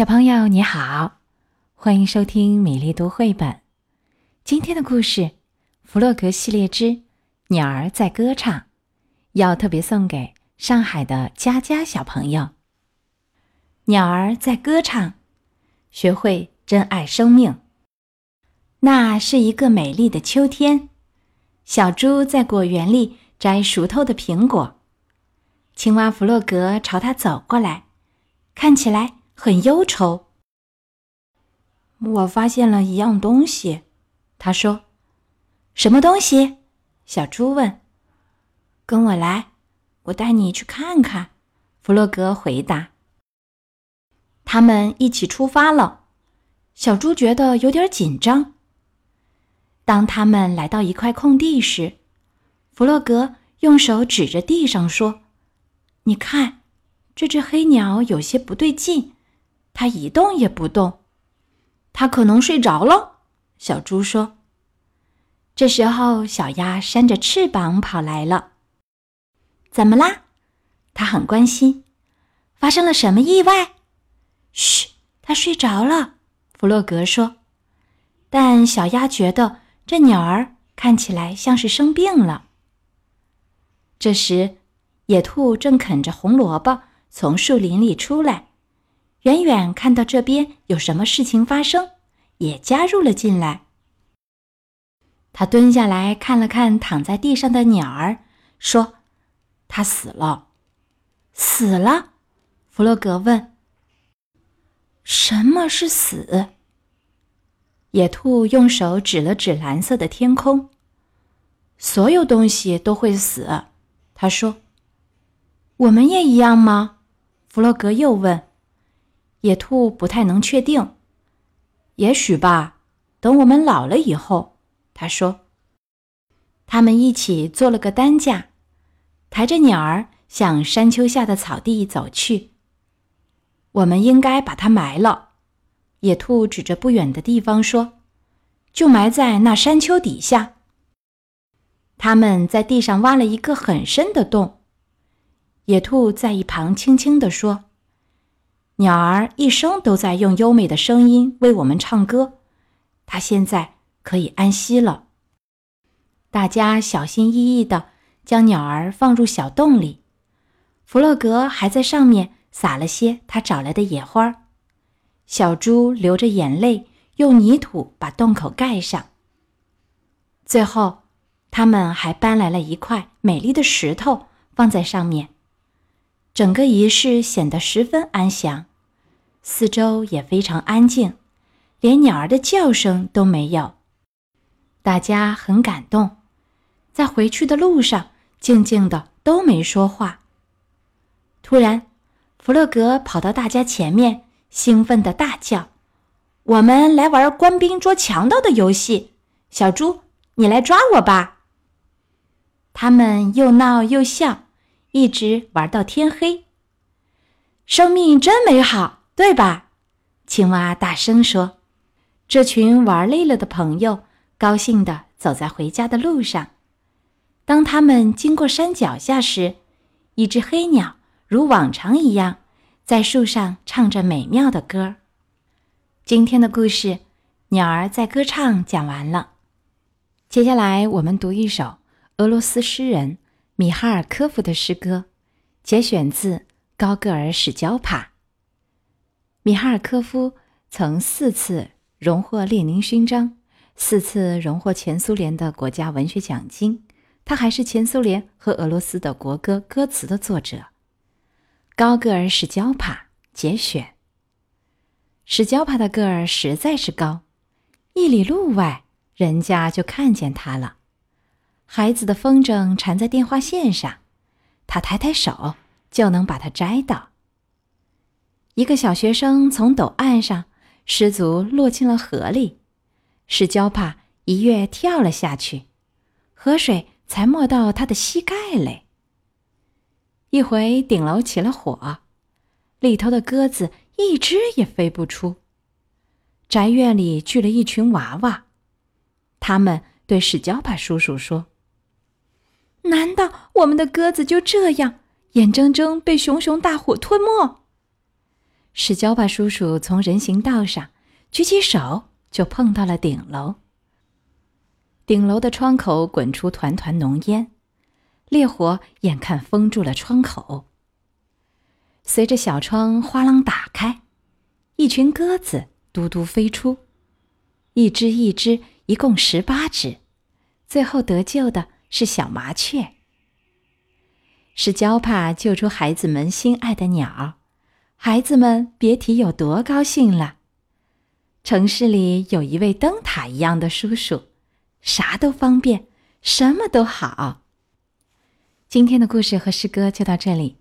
小朋友你好，欢迎收听米粒读绘本。今天的故事《弗洛格系列之鸟儿在歌唱》，要特别送给上海的佳佳小朋友。鸟儿在歌唱，学会珍爱生命。那是一个美丽的秋天，小猪在果园里摘熟透的苹果，青蛙弗洛格朝它走过来，看起来。很忧愁。我发现了一样东西，他说：“什么东西？”小猪问。“跟我来，我带你去看看。”弗洛格回答。他们一起出发了。小猪觉得有点紧张。当他们来到一块空地时，弗洛格用手指着地上说：“你看，这只黑鸟有些不对劲。”它一动也不动，它可能睡着了。小猪说。这时候，小鸭扇着翅膀跑来了。怎么啦？它很关心。发生了什么意外？嘘，它睡着了。弗洛格说。但小鸭觉得这鸟儿看起来像是生病了。这时，野兔正啃着红萝卜从树林里出来。远远看到这边有什么事情发生，也加入了进来。他蹲下来看了看躺在地上的鸟儿，说：“它死了，死了。”弗洛格问：“什么是死？”野兔用手指了指蓝色的天空：“所有东西都会死。”他说：“我们也一样吗？”弗洛格又问。野兔不太能确定，也许吧。等我们老了以后，他说。他们一起做了个担架，抬着鸟儿向山丘下的草地走去。我们应该把它埋了，野兔指着不远的地方说：“就埋在那山丘底下。”他们在地上挖了一个很深的洞，野兔在一旁轻轻地说。鸟儿一生都在用优美的声音为我们唱歌，它现在可以安息了。大家小心翼翼地将鸟儿放入小洞里，弗洛格还在上面撒了些他找来的野花。小猪流着眼泪用泥土把洞口盖上。最后，他们还搬来了一块美丽的石头放在上面，整个仪式显得十分安详。四周也非常安静，连鸟儿的叫声都没有。大家很感动，在回去的路上静静的都没说话。突然，弗洛格跑到大家前面，兴奋的大叫：“我们来玩官兵捉强盗的游戏！小猪，你来抓我吧！”他们又闹又笑，一直玩到天黑。生命真美好。对吧？青蛙大声说：“这群玩累了的朋友高兴地走在回家的路上。当他们经过山脚下时，一只黑鸟如往常一样在树上唱着美妙的歌。”今天的故事《鸟儿在歌唱》讲完了。接下来我们读一首俄罗斯诗人米哈尔科夫的诗歌，节选自《高个儿史焦帕》。米哈尔科夫曾四次荣获列宁勋章，四次荣获前苏联的国家文学奖金。他还是前苏联和俄罗斯的国歌歌词的作者。高个儿史焦帕节选。史焦帕的个儿实在是高，一里路外人家就看见他了。孩子的风筝缠在电话线上，他抬抬手就能把它摘到。一个小学生从陡岸上失足落进了河里，史焦帕一跃跳了下去，河水才没到他的膝盖嘞。一回顶楼起了火，里头的鸽子一只也飞不出。宅院里聚了一群娃娃，他们对史焦帕叔叔说：“难道我们的鸽子就这样眼睁睁被熊熊大火吞没？”史焦巴叔叔从人行道上举起手，就碰到了顶楼。顶楼的窗口滚出团团浓烟，烈火眼看封住了窗口。随着小窗哗啷打开，一群鸽子嘟嘟飞出，一只一只，一共十八只，最后得救的是小麻雀。是焦帕救出孩子们心爱的鸟，孩子们别提有多高兴了。城市里有一位灯塔一样的叔叔，啥都方便，什么都好。今天的故事和诗歌就到这里，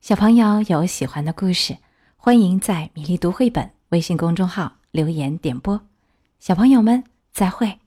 小朋友有喜欢的故事，欢迎在“米粒读绘本”微信公众号留言点播。小朋友们，再会。